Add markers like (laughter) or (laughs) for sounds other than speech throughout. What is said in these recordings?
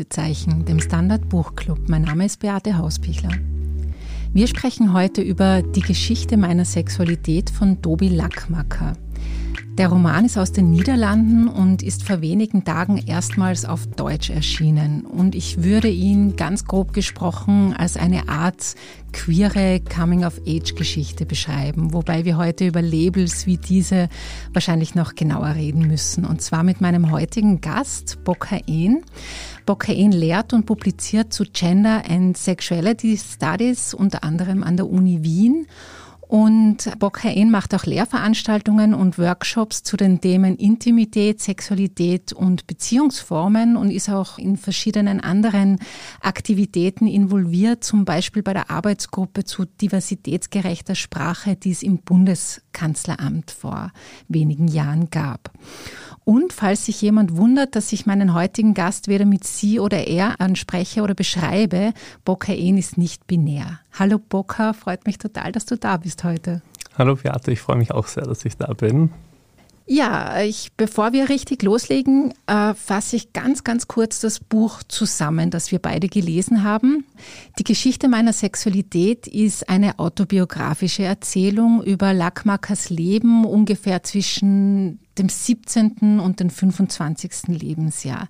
Lesezeichen, dem Standard Buchclub. Mein Name ist Beate Hauspichler. Wir sprechen heute über die Geschichte meiner Sexualität von Dobi Lackmacker. Der Roman ist aus den Niederlanden und ist vor wenigen Tagen erstmals auf Deutsch erschienen. Und ich würde ihn ganz grob gesprochen als eine Art queere Coming-of-Age-Geschichte beschreiben, wobei wir heute über Labels wie diese wahrscheinlich noch genauer reden müssen. Und zwar mit meinem heutigen Gast, Bokaen. Bokaen lehrt und publiziert zu Gender and Sexuality Studies, unter anderem an der Uni Wien und Bokhain macht auch Lehrveranstaltungen und Workshops zu den Themen Intimität, Sexualität und Beziehungsformen und ist auch in verschiedenen anderen Aktivitäten involviert, zum Beispiel bei der Arbeitsgruppe zu diversitätsgerechter Sprache, die es im Bundeskanzleramt vor wenigen Jahren gab. Und falls sich jemand wundert, dass ich meinen heutigen Gast weder mit sie oder er anspreche oder beschreibe, Bokaen ist nicht binär. Hallo Boka, freut mich total, dass du da bist heute. Hallo Beate, ich freue mich auch sehr, dass ich da bin. Ja, ich, bevor wir richtig loslegen, äh, fasse ich ganz, ganz kurz das Buch zusammen, das wir beide gelesen haben. Die Geschichte meiner Sexualität ist eine autobiografische Erzählung über Lackmakers Leben ungefähr zwischen dem 17. und dem 25. Lebensjahr.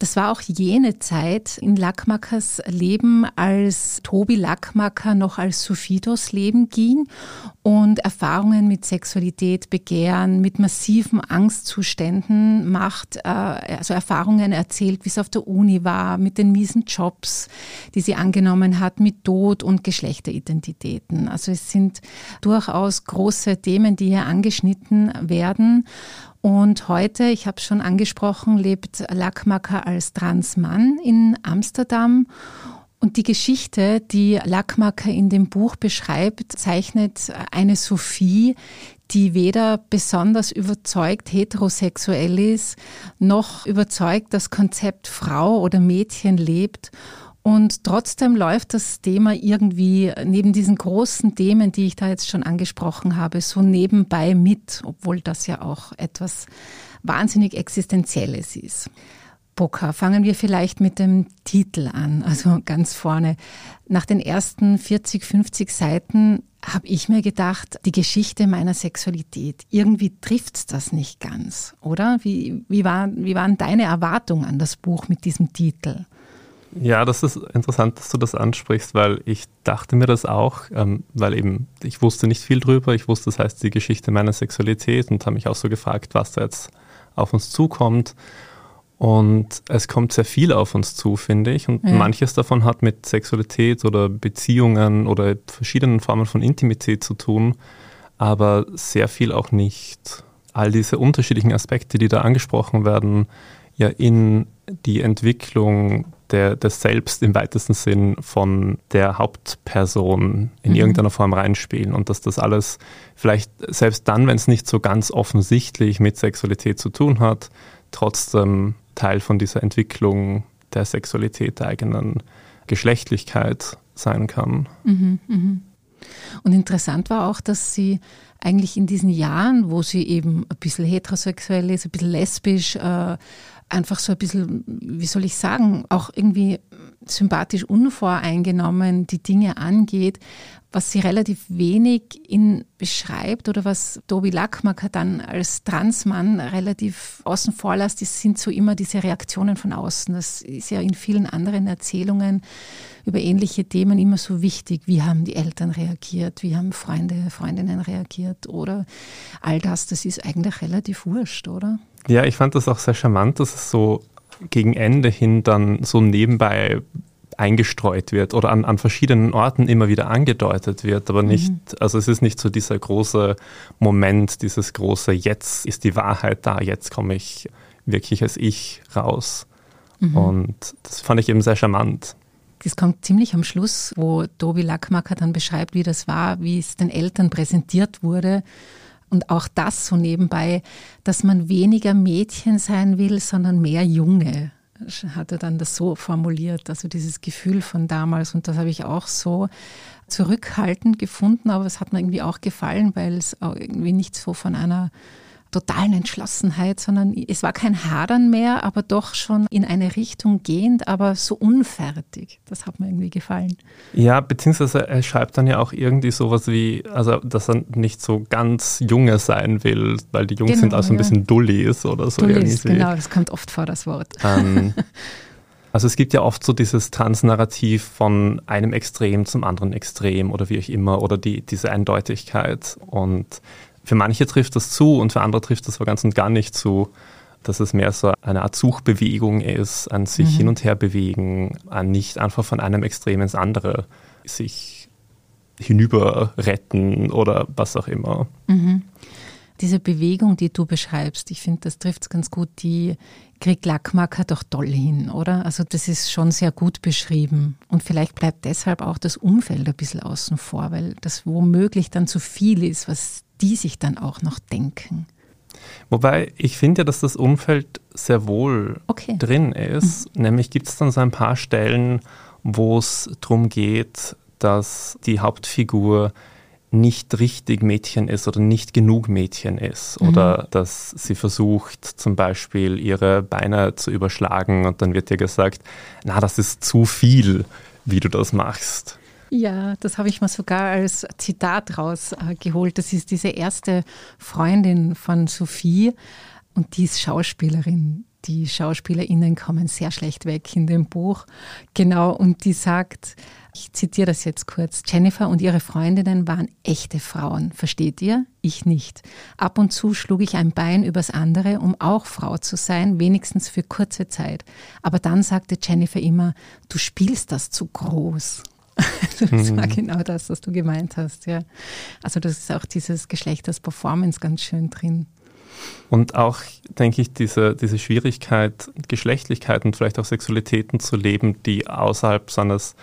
Das war auch jene Zeit in Lackmakers Leben, als Tobi Lackmacker noch als Sophitos Leben ging und Erfahrungen mit Sexualität, Begehren, mit massiven Angstzuständen macht, äh, also Erfahrungen erzählt, wie es auf der Uni war, mit den miesen Jobs, die sie angenommen hat, mit Tod und Geschlechteridentitäten. Also es sind durchaus große Themen, die hier angeschnitten werden. Und heute, ich habe es schon angesprochen, lebt Lackmacker als Transmann in Amsterdam. Und die Geschichte, die Lackmacker in dem Buch beschreibt, zeichnet eine Sophie, die weder besonders überzeugt heterosexuell ist, noch überzeugt das Konzept Frau oder Mädchen lebt und trotzdem läuft das Thema irgendwie neben diesen großen Themen, die ich da jetzt schon angesprochen habe, so nebenbei mit, obwohl das ja auch etwas wahnsinnig Existenzielles ist. Boca, fangen wir vielleicht mit dem Titel an, also ganz vorne. Nach den ersten 40, 50 Seiten habe ich mir gedacht, die Geschichte meiner Sexualität, irgendwie trifft das nicht ganz, oder? Wie, wie, war, wie waren deine Erwartungen an das Buch mit diesem Titel? Ja, das ist interessant, dass du das ansprichst, weil ich dachte mir das auch, ähm, weil eben ich wusste nicht viel drüber. Ich wusste, das heißt die Geschichte meiner Sexualität und habe mich auch so gefragt, was da jetzt auf uns zukommt. Und es kommt sehr viel auf uns zu, finde ich. Und ja. manches davon hat mit Sexualität oder Beziehungen oder verschiedenen Formen von Intimität zu tun, aber sehr viel auch nicht. All diese unterschiedlichen Aspekte, die da angesprochen werden, ja in die Entwicklung der, des Selbst im weitesten Sinn von der Hauptperson in mhm. irgendeiner Form reinspielen und dass das alles vielleicht selbst dann, wenn es nicht so ganz offensichtlich mit Sexualität zu tun hat, trotzdem Teil von dieser Entwicklung der Sexualität, der eigenen Geschlechtlichkeit sein kann. Mhm, mh. Und interessant war auch, dass sie eigentlich in diesen Jahren, wo sie eben ein bisschen heterosexuell ist, ein bisschen lesbisch, äh, einfach so ein bisschen, wie soll ich sagen, auch irgendwie sympathisch unvoreingenommen die Dinge angeht, was sie relativ wenig in beschreibt oder was Tobi Lackmacker dann als Transmann relativ außen vor lässt, sind so immer diese Reaktionen von außen. Das ist ja in vielen anderen Erzählungen über ähnliche Themen immer so wichtig. Wie haben die Eltern reagiert? Wie haben Freunde, Freundinnen reagiert? Oder all das, das ist eigentlich relativ wurscht, oder? Ja, ich fand das auch sehr charmant, dass es so gegen Ende hin dann so nebenbei eingestreut wird oder an, an verschiedenen Orten immer wieder angedeutet wird, aber nicht, mhm. also es ist nicht so dieser große Moment, dieses große Jetzt ist die Wahrheit da, jetzt komme ich wirklich als Ich raus. Mhm. Und das fand ich eben sehr charmant. Das kommt ziemlich am Schluss, wo Tobi Lackmacker dann beschreibt, wie das war, wie es den Eltern präsentiert wurde und auch das so nebenbei, dass man weniger Mädchen sein will, sondern mehr Junge, hat er dann das so formuliert. Also dieses Gefühl von damals und das habe ich auch so zurückhaltend gefunden, aber es hat mir irgendwie auch gefallen, weil es irgendwie nicht so von einer totalen Entschlossenheit, sondern es war kein Hadern mehr, aber doch schon in eine Richtung gehend, aber so unfertig. Das hat mir irgendwie gefallen. Ja, beziehungsweise er schreibt dann ja auch irgendwie sowas wie, also dass er nicht so ganz Junge sein will, weil die Jungs genau, sind also ein bisschen Dullis oder so Dullis, irgendwie. Genau, das kommt oft vor, das Wort. Ähm, (laughs) also es gibt ja oft so dieses Transnarrativ von einem Extrem zum anderen Extrem oder wie auch immer oder die, diese Eindeutigkeit und für manche trifft das zu und für andere trifft das aber ganz und gar nicht zu, dass es mehr so eine Art Suchbewegung ist, an sich mhm. hin und her bewegen, an nicht einfach von einem Extrem ins andere sich hinüber retten oder was auch immer. Mhm. Diese Bewegung, die du beschreibst, ich finde, das trifft es ganz gut, die kriegt Lackmacker doch toll hin, oder? Also das ist schon sehr gut beschrieben. Und vielleicht bleibt deshalb auch das Umfeld ein bisschen außen vor, weil das womöglich dann zu viel ist, was die sich dann auch noch denken. Wobei ich finde ja, dass das Umfeld sehr wohl okay. drin ist. Mhm. Nämlich gibt es dann so ein paar Stellen, wo es darum geht, dass die Hauptfigur nicht richtig Mädchen ist oder nicht genug Mädchen ist. Mhm. Oder dass sie versucht, zum Beispiel ihre Beine zu überschlagen und dann wird ihr gesagt, na, das ist zu viel, wie du das machst. Ja, das habe ich mir sogar als Zitat rausgeholt. Das ist diese erste Freundin von Sophie und die ist Schauspielerin. Die SchauspielerInnen kommen sehr schlecht weg in dem Buch. Genau, und die sagt, ich zitiere das jetzt kurz, Jennifer und ihre Freundinnen waren echte Frauen, versteht ihr? Ich nicht. Ab und zu schlug ich ein Bein übers andere, um auch Frau zu sein, wenigstens für kurze Zeit. Aber dann sagte Jennifer immer, du spielst das zu groß. (laughs) das mhm. war genau das, was du gemeint hast, ja. Also das ist auch dieses Geschlechters-Performance ganz schön drin. Und auch, denke ich, diese, diese Schwierigkeit, Geschlechtlichkeit und vielleicht auch Sexualitäten zu leben, die außerhalb seines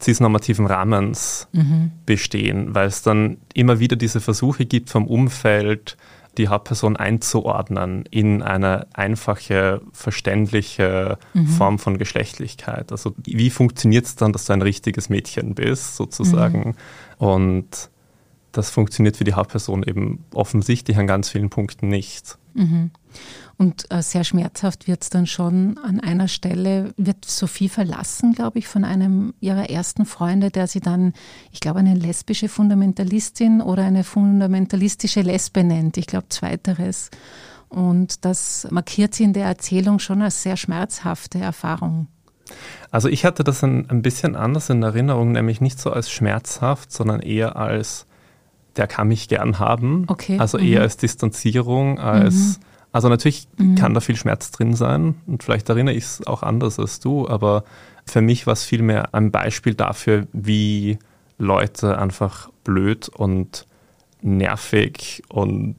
cisnormativen Rahmens mhm. bestehen, weil es dann immer wieder diese Versuche gibt vom Umfeld, die Hauptperson einzuordnen in eine einfache, verständliche mhm. Form von Geschlechtlichkeit. Also wie funktioniert es dann, dass du ein richtiges Mädchen bist, sozusagen? Mhm. Und das funktioniert für die Hauptperson eben offensichtlich an ganz vielen Punkten nicht. Mhm. Und äh, sehr schmerzhaft wird es dann schon an einer Stelle, wird Sophie verlassen, glaube ich, von einem ihrer ersten Freunde, der sie dann, ich glaube, eine lesbische Fundamentalistin oder eine fundamentalistische Lesbe nennt. Ich glaube, zweiteres. Und das markiert sie in der Erzählung schon als sehr schmerzhafte Erfahrung. Also ich hatte das ein, ein bisschen anders in Erinnerung, nämlich nicht so als schmerzhaft, sondern eher als der kann mich gern haben. Okay. Also eher mhm. als Distanzierung, als mhm. Also natürlich mhm. kann da viel Schmerz drin sein und vielleicht erinnere ich es auch anders als du, aber für mich war es vielmehr ein Beispiel dafür, wie Leute einfach blöd und nervig und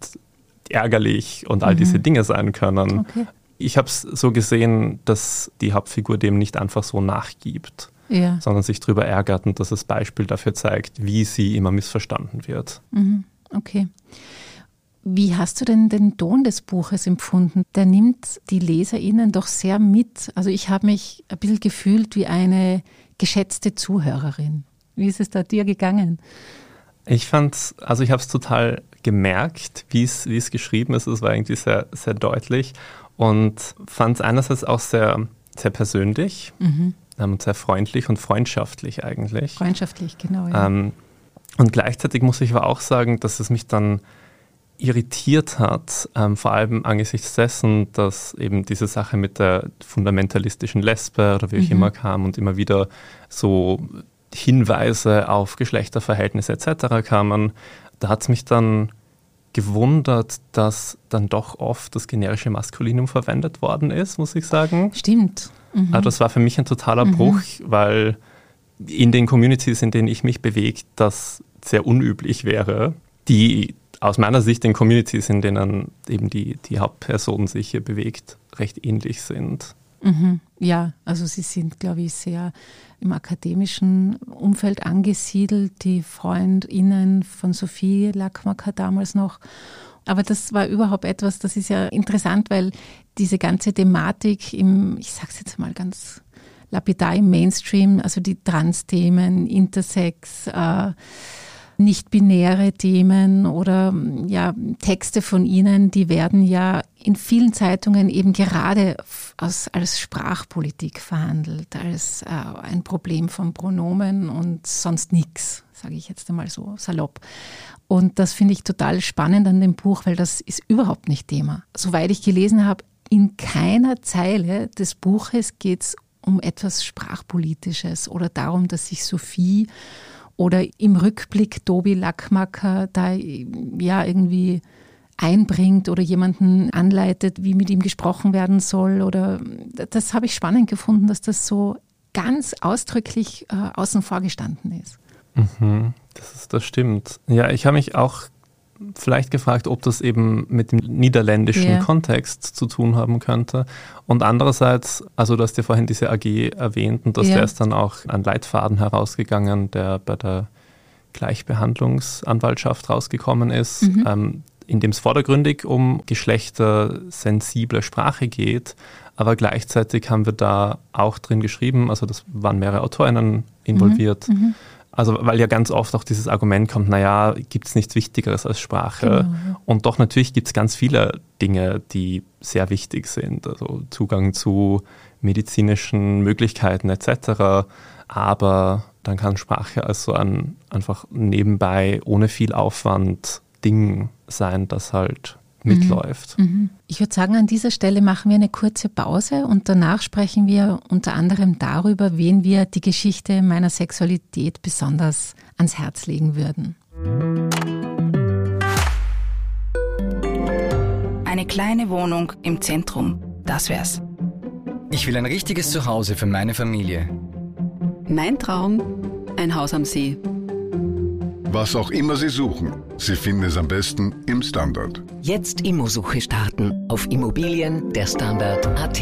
ärgerlich und all mhm. diese Dinge sein können. Okay. Ich habe es so gesehen, dass die Hauptfigur dem nicht einfach so nachgibt, ja. sondern sich darüber ärgert und dass das Beispiel dafür zeigt, wie sie immer missverstanden wird. Mhm. Okay. Wie hast du denn den Ton des Buches empfunden? Der nimmt die LeserInnen doch sehr mit. Also ich habe mich ein bisschen gefühlt wie eine geschätzte Zuhörerin. Wie ist es da dir gegangen? Ich fand also ich habe es total gemerkt, wie es, wie es geschrieben ist. Es war irgendwie sehr, sehr deutlich und fand es einerseits auch sehr, sehr persönlich mhm. Ähm, sehr freundlich und freundschaftlich eigentlich. Freundschaftlich, genau. Ja. Ähm, und gleichzeitig muss ich aber auch sagen, dass es mich dann irritiert hat, ähm, vor allem angesichts dessen, dass eben diese Sache mit der fundamentalistischen Lesbe oder wie auch mhm. immer kam und immer wieder so Hinweise auf Geschlechterverhältnisse etc. kamen, da hat es mich dann gewundert, dass dann doch oft das generische Maskulinum verwendet worden ist, muss ich sagen. Stimmt. Mhm. Also das war für mich ein totaler mhm. Bruch, weil in den Communities, in denen ich mich bewege, das sehr unüblich wäre. Die aus meiner Sicht in Communities, in denen eben die, die Hauptperson sich hier bewegt, recht ähnlich sind. Mhm. Ja, also sie sind, glaube ich, sehr im akademischen Umfeld angesiedelt, die FreundInnen von Sophie Lackmacker damals noch. Aber das war überhaupt etwas, das ist ja interessant, weil diese ganze Thematik im, ich sage es jetzt mal ganz lapidar im Mainstream, also die Trans-Themen, Intersex, äh, nicht-binäre Themen oder ja, Texte von ihnen, die werden ja in vielen Zeitungen eben gerade als, als Sprachpolitik verhandelt, als äh, ein Problem von Pronomen und sonst nichts, sage ich jetzt einmal so salopp. Und das finde ich total spannend an dem Buch, weil das ist überhaupt nicht Thema. Soweit ich gelesen habe, in keiner Zeile des Buches geht es um etwas Sprachpolitisches oder darum, dass sich Sophie oder im Rückblick Tobi Lackmacker da ja irgendwie einbringt oder jemanden anleitet, wie mit ihm gesprochen werden soll. Oder das habe ich spannend gefunden, dass das so ganz ausdrücklich äh, außen vor gestanden ist. Mhm, das, ist, das stimmt. Ja, ich habe mich auch vielleicht gefragt, ob das eben mit dem niederländischen yeah. Kontext zu tun haben könnte. Und andererseits, also du hast ja vorhin diese AG erwähnt und dass yeah. der ist dann auch ein Leitfaden herausgegangen, der bei der Gleichbehandlungsanwaltschaft rausgekommen ist, mhm. ähm, in dem es vordergründig um geschlechtersensible Sprache geht. Aber gleichzeitig haben wir da auch drin geschrieben, also das waren mehrere Autorinnen involviert. Mhm. Mhm also weil ja ganz oft auch dieses Argument kommt, naja, gibt es nichts Wichtigeres als Sprache? Genau. Und doch natürlich gibt es ganz viele Dinge, die sehr wichtig sind. Also Zugang zu medizinischen Möglichkeiten etc. Aber dann kann Sprache also ein einfach nebenbei ohne viel Aufwand Ding sein, das halt mitläuft. Mhm. mhm. Ich würde sagen, an dieser Stelle machen wir eine kurze Pause und danach sprechen wir unter anderem darüber, wen wir die Geschichte meiner Sexualität besonders ans Herz legen würden. Eine kleine Wohnung im Zentrum, das wär's. Ich will ein richtiges Zuhause für meine Familie. Mein Traum, ein Haus am See. Was auch immer Sie suchen, Sie finden es am besten im Standard. Jetzt Immosuche starten auf Immobilien der Standard.at.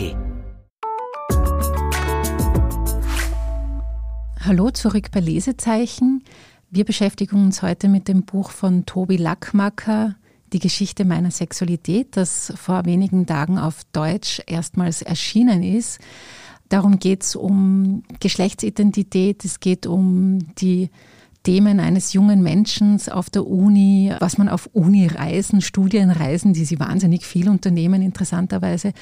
Hallo zurück bei Lesezeichen. Wir beschäftigen uns heute mit dem Buch von Tobi Lackmacker, Die Geschichte meiner Sexualität, das vor wenigen Tagen auf Deutsch erstmals erschienen ist. Darum geht es um Geschlechtsidentität, es geht um die Themen eines jungen Menschen auf der Uni, was man auf Uni-Reisen, Studienreisen, die sie wahnsinnig viel unternehmen, interessanterweise,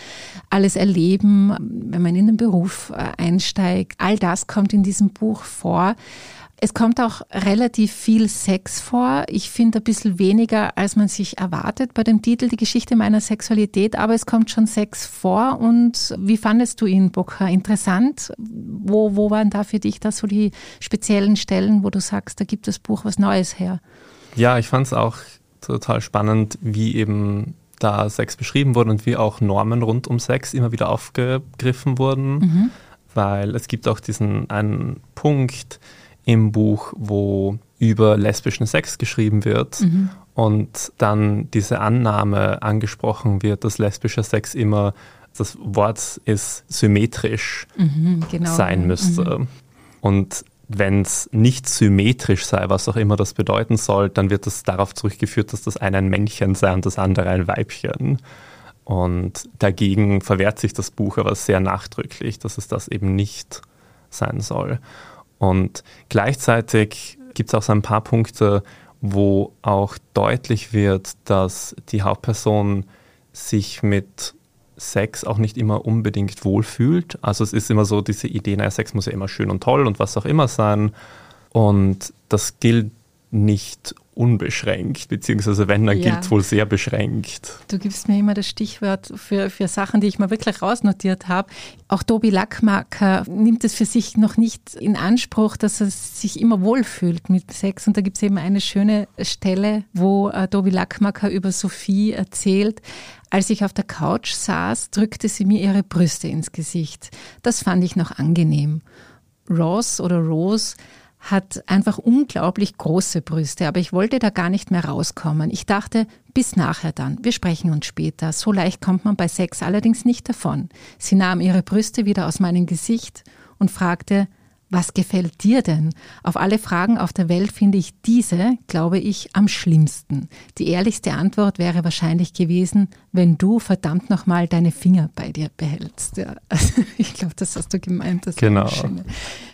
alles erleben, wenn man in den Beruf äh, einsteigt. All das kommt in diesem Buch vor. Es kommt auch relativ viel Sex vor. Ich finde ein bisschen weniger, als man sich erwartet bei dem Titel Die Geschichte meiner Sexualität, aber es kommt schon Sex vor. Und wie fandest du ihn, Bokha? Interessant? Wo, wo waren da für dich da so die speziellen Stellen, wo du sagst, da gibt das Buch was Neues her? Ja, ich fand es auch total spannend, wie eben da Sex beschrieben wurde und wie auch Normen rund um Sex immer wieder aufgegriffen wurden. Mhm. Weil es gibt auch diesen einen Punkt, im Buch, wo über lesbischen Sex geschrieben wird mhm. und dann diese Annahme angesprochen wird, dass lesbischer Sex immer, das Wort ist symmetrisch mhm, genau. sein müsste. Mhm. Und wenn es nicht symmetrisch sei, was auch immer das bedeuten soll, dann wird das darauf zurückgeführt, dass das eine ein Männchen sei und das andere ein Weibchen. Und dagegen verwehrt sich das Buch aber sehr nachdrücklich, dass es das eben nicht sein soll. Und gleichzeitig gibt es auch so ein paar Punkte, wo auch deutlich wird, dass die Hauptperson sich mit Sex auch nicht immer unbedingt wohlfühlt. Also es ist immer so diese Idee, naja, Sex muss ja immer schön und toll und was auch immer sein. Und das gilt nicht unbeschränkt, beziehungsweise wenn, dann ja. gilt es wohl sehr beschränkt. Du gibst mir immer das Stichwort für, für Sachen, die ich mir wirklich rausnotiert habe. Auch Tobi Lackmacker nimmt es für sich noch nicht in Anspruch, dass er sich immer wohlfühlt mit Sex. Und da gibt es eben eine schöne Stelle, wo äh, Tobi Lackmacker über Sophie erzählt. Als ich auf der Couch saß, drückte sie mir ihre Brüste ins Gesicht. Das fand ich noch angenehm. Ross oder Rose hat einfach unglaublich große Brüste, aber ich wollte da gar nicht mehr rauskommen. Ich dachte, bis nachher dann, wir sprechen uns später. So leicht kommt man bei Sex allerdings nicht davon. Sie nahm ihre Brüste wieder aus meinem Gesicht und fragte, was gefällt dir denn? Auf alle Fragen auf der Welt finde ich diese, glaube ich, am schlimmsten. Die ehrlichste Antwort wäre wahrscheinlich gewesen, wenn du verdammt nochmal deine Finger bei dir behältst. Ja, (laughs) also ich glaube, das hast du gemeint. Das genau. Eine, schöne,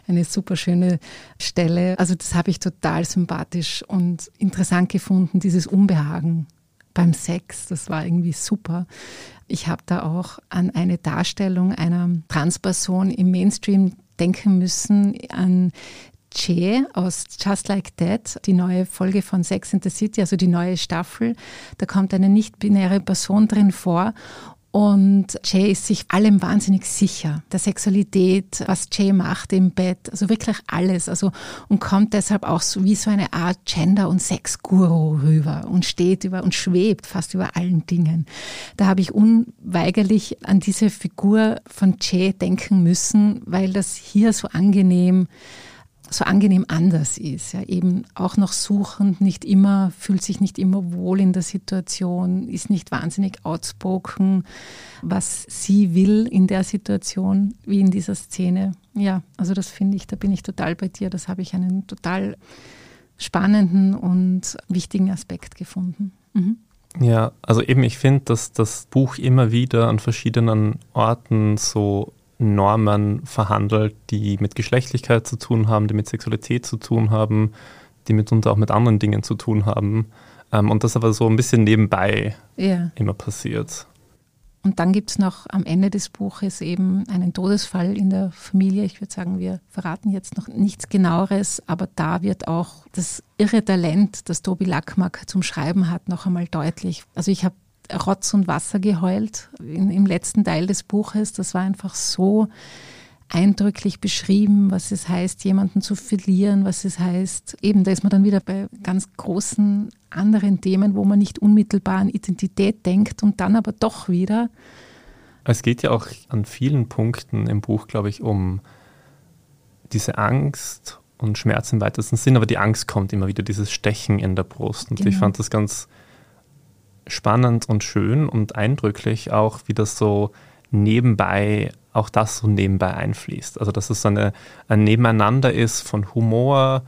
eine super schöne Stelle. Also das habe ich total sympathisch und interessant gefunden, dieses Unbehagen beim Sex. Das war irgendwie super. Ich habe da auch an eine Darstellung einer Transperson im Mainstream denken müssen an Che aus Just Like That, die neue Folge von Sex in the City, also die neue Staffel. Da kommt eine nicht-binäre Person drin vor und Jay ist sich allem wahnsinnig sicher, der Sexualität, was Jay macht im Bett, also wirklich alles. Also und kommt deshalb auch so wie so eine Art Gender- und Sex-Guru rüber und steht über und schwebt fast über allen Dingen. Da habe ich unweigerlich an diese Figur von Jay denken müssen, weil das hier so angenehm so angenehm anders ist. Ja, eben auch noch suchend, nicht immer, fühlt sich nicht immer wohl in der Situation, ist nicht wahnsinnig outspoken, was sie will in der Situation, wie in dieser Szene. Ja, also das finde ich, da bin ich total bei dir. Das habe ich einen total spannenden und wichtigen Aspekt gefunden. Mhm. Ja, also eben, ich finde, dass das Buch immer wieder an verschiedenen Orten so Normen verhandelt, die mit Geschlechtlichkeit zu tun haben, die mit Sexualität zu tun haben, die mitunter auch mit anderen Dingen zu tun haben. Ähm, und das aber so ein bisschen nebenbei ja. immer passiert. Und dann gibt es noch am Ende des Buches eben einen Todesfall in der Familie. Ich würde sagen, wir verraten jetzt noch nichts genaueres, aber da wird auch das irre Talent, das Tobi Lackmack zum Schreiben hat, noch einmal deutlich. Also ich habe Rotz und Wasser geheult in, im letzten Teil des Buches. Das war einfach so eindrücklich beschrieben, was es heißt, jemanden zu verlieren, was es heißt, eben da ist man dann wieder bei ganz großen anderen Themen, wo man nicht unmittelbar an Identität denkt und dann aber doch wieder. Es geht ja auch an vielen Punkten im Buch, glaube ich, um diese Angst und Schmerz im weitesten Sinn, aber die Angst kommt immer wieder, dieses Stechen in der Brust. Und genau. ich fand das ganz spannend und schön und eindrücklich auch, wie das so nebenbei, auch das so nebenbei einfließt. Also dass es so eine, ein Nebeneinander ist von Humor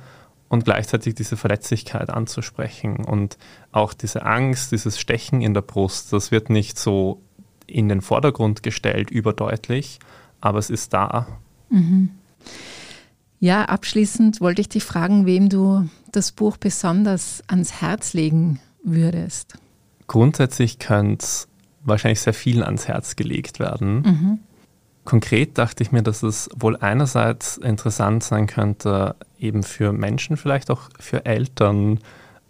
und gleichzeitig diese Verletzlichkeit anzusprechen und auch diese Angst, dieses Stechen in der Brust, das wird nicht so in den Vordergrund gestellt, überdeutlich, aber es ist da. Mhm. Ja, abschließend wollte ich dich fragen, wem du das Buch besonders ans Herz legen würdest. Grundsätzlich könnte es wahrscheinlich sehr vielen ans Herz gelegt werden. Mhm. Konkret dachte ich mir, dass es wohl einerseits interessant sein könnte, eben für Menschen, vielleicht auch für Eltern,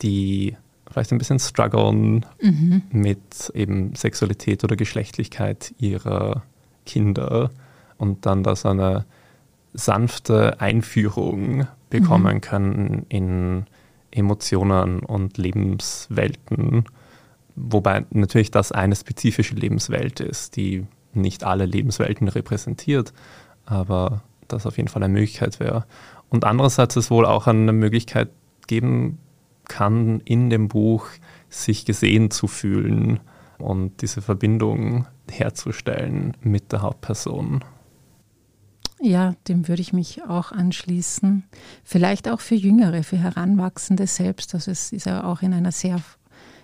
die vielleicht ein bisschen strugglen mhm. mit eben Sexualität oder Geschlechtlichkeit ihrer Kinder und dann da so eine sanfte Einführung bekommen mhm. können in Emotionen und Lebenswelten Wobei natürlich das eine spezifische Lebenswelt ist, die nicht alle Lebenswelten repräsentiert, aber das auf jeden Fall eine Möglichkeit wäre. Und andererseits es wohl auch eine Möglichkeit geben kann, in dem Buch sich gesehen zu fühlen und diese Verbindung herzustellen mit der Hauptperson. Ja, dem würde ich mich auch anschließen. Vielleicht auch für Jüngere, für Heranwachsende selbst. Also es ist ja auch in einer sehr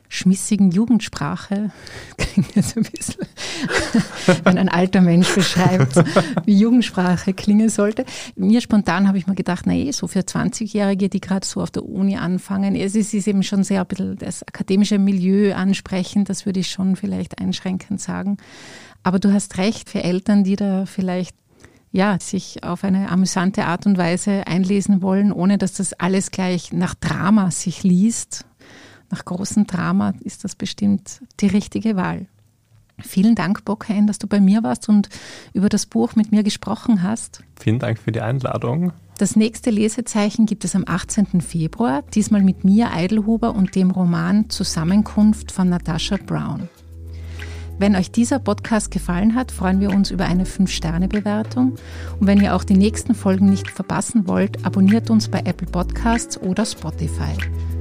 schmissigen Jugendsprache. (laughs) Klingt jetzt ein bisschen, (laughs) wenn ein alter Mensch beschreibt, (laughs) wie Jugendsprache klingen sollte. Mir spontan habe ich mir gedacht, na eh, so für 20-Jährige, die gerade so auf der Uni anfangen, es ist, eben schon sehr ein bisschen das akademische Milieu ansprechend, das würde ich schon vielleicht einschränkend sagen. Aber du hast recht, für Eltern, die da vielleicht ja, sich auf eine amüsante Art und Weise einlesen wollen, ohne dass das alles gleich nach Drama sich liest, nach großem Drama ist das bestimmt die richtige Wahl. Vielen Dank, Bockhain, dass du bei mir warst und über das Buch mit mir gesprochen hast. Vielen Dank für die Einladung. Das nächste Lesezeichen gibt es am 18. Februar, diesmal mit Mia Eidelhuber und dem Roman Zusammenkunft von Natascha Brown. Wenn euch dieser Podcast gefallen hat, freuen wir uns über eine 5-Sterne-Bewertung. Und wenn ihr auch die nächsten Folgen nicht verpassen wollt, abonniert uns bei Apple Podcasts oder Spotify.